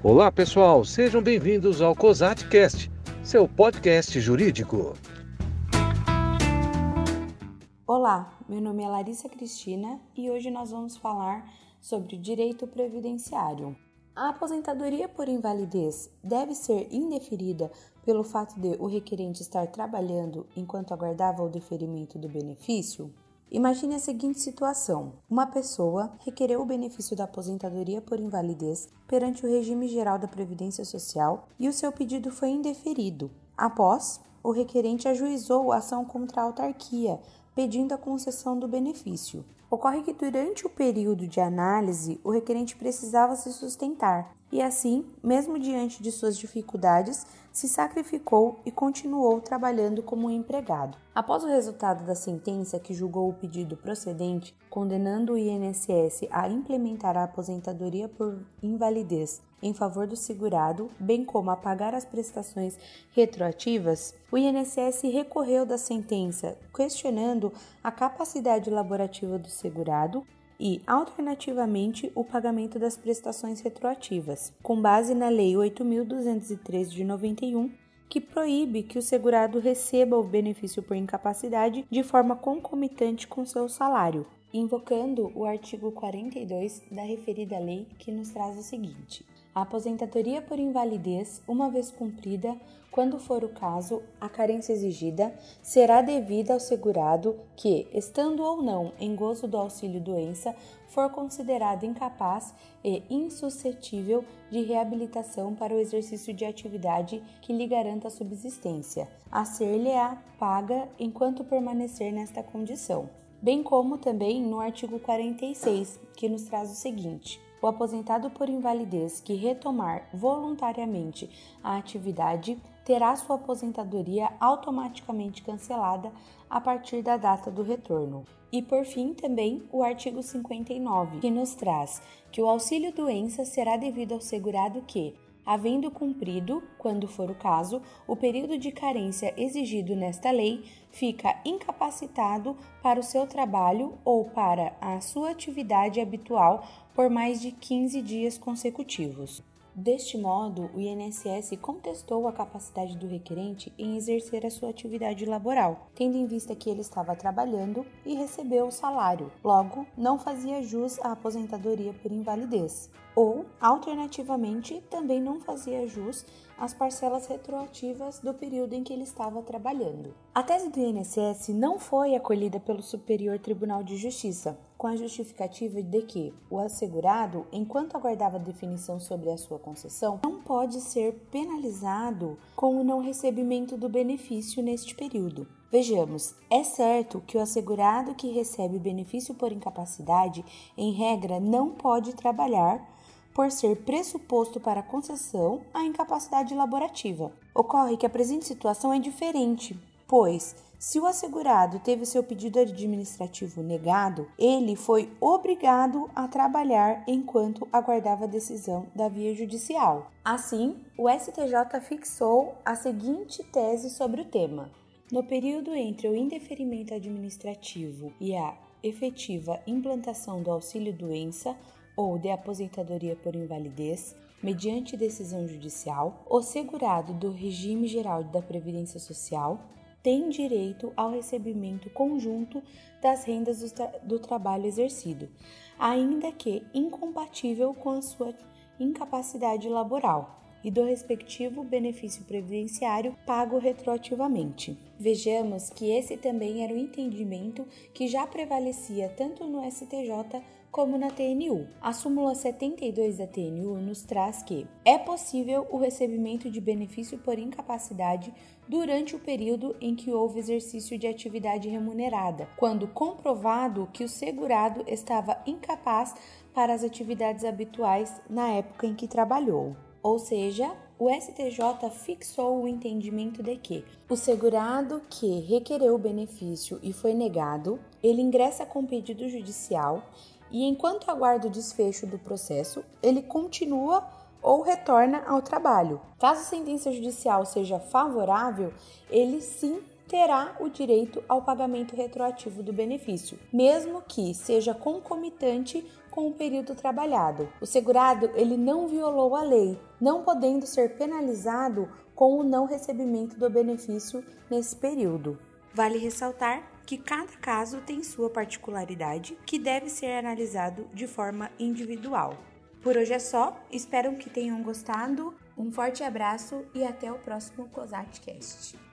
Olá, pessoal, sejam bem-vindos ao COSATcast, seu podcast jurídico. Olá, meu nome é Larissa Cristina e hoje nós vamos falar sobre direito previdenciário. A aposentadoria por invalidez deve ser indeferida pelo fato de o requerente estar trabalhando enquanto aguardava o deferimento do benefício? Imagine a seguinte situação: uma pessoa requereu o benefício da aposentadoria por invalidez perante o regime geral da Previdência Social e o seu pedido foi indeferido. Após, o requerente ajuizou a ação contra a autarquia, pedindo a concessão do benefício. Ocorre que durante o período de análise, o requerente precisava se sustentar e, assim, mesmo diante de suas dificuldades, se sacrificou e continuou trabalhando como empregado. Após o resultado da sentença que julgou o pedido procedente, condenando o INSS a implementar a aposentadoria por invalidez em favor do segurado, bem como a pagar as prestações retroativas, o INSS recorreu da sentença, questionando a capacidade laborativa do segurado e, alternativamente, o pagamento das prestações retroativas, com base na Lei 8.203 de 91, que proíbe que o segurado receba o benefício por incapacidade de forma concomitante com seu salário, invocando o artigo 42 da referida lei, que nos traz o seguinte: a aposentadoria por invalidez, uma vez cumprida, quando for o caso, a carência exigida será devida ao segurado que, estando ou não em gozo do auxílio-doença, for considerado incapaz e insuscetível de reabilitação para o exercício de atividade que lhe garanta a subsistência, a ser-lhe-á paga enquanto permanecer nesta condição. Bem como também no artigo 46, que nos traz o seguinte: o aposentado por invalidez que retomar voluntariamente a atividade terá sua aposentadoria automaticamente cancelada a partir da data do retorno. E por fim, também o artigo 59, que nos traz que o auxílio doença será devido ao segurado que, havendo cumprido, quando for o caso, o período de carência exigido nesta lei, fica incapacitado para o seu trabalho ou para a sua atividade habitual por mais de 15 dias consecutivos. Deste modo, o INSS contestou a capacidade do requerente em exercer a sua atividade laboral, tendo em vista que ele estava trabalhando e recebeu o salário, logo, não fazia jus à aposentadoria por invalidez. Ou, alternativamente, também não fazia jus às parcelas retroativas do período em que ele estava trabalhando. A tese do INSS não foi acolhida pelo Superior Tribunal de Justiça, com a justificativa de que o assegurado, enquanto aguardava definição sobre a sua concessão, não pode ser penalizado com o não recebimento do benefício neste período. Vejamos, é certo que o assegurado que recebe benefício por incapacidade, em regra, não pode trabalhar por ser pressuposto para concessão a incapacidade laborativa. Ocorre que a presente situação é diferente, pois se o assegurado teve seu pedido administrativo negado, ele foi obrigado a trabalhar enquanto aguardava a decisão da via judicial. Assim, o STJ fixou a seguinte tese sobre o tema: no período entre o indeferimento administrativo e a efetiva implantação do auxílio-doença ou de aposentadoria por invalidez, mediante decisão judicial, o segurado do regime geral da Previdência Social tem direito ao recebimento conjunto das rendas do, tra do trabalho exercido, ainda que incompatível com a sua incapacidade laboral e do respectivo benefício previdenciário pago retroativamente. Vejamos que esse também era o entendimento que já prevalecia tanto no STJ como na TNU. A súmula 72 da TNU nos traz que é possível o recebimento de benefício por incapacidade durante o período em que houve exercício de atividade remunerada, quando comprovado que o segurado estava incapaz para as atividades habituais na época em que trabalhou. Ou seja, o STJ fixou o entendimento de que o segurado que requereu o benefício e foi negado, ele ingressa com pedido judicial e enquanto aguarda o desfecho do processo, ele continua ou retorna ao trabalho. Caso a sentença judicial seja favorável, ele sim terá o direito ao pagamento retroativo do benefício, mesmo que seja concomitante com o período trabalhado. O segurado ele não violou a lei, não podendo ser penalizado com o não recebimento do benefício nesse período. Vale ressaltar que cada caso tem sua particularidade que deve ser analisado de forma individual. Por hoje é só, espero que tenham gostado. Um forte abraço e até o próximo COSATCast.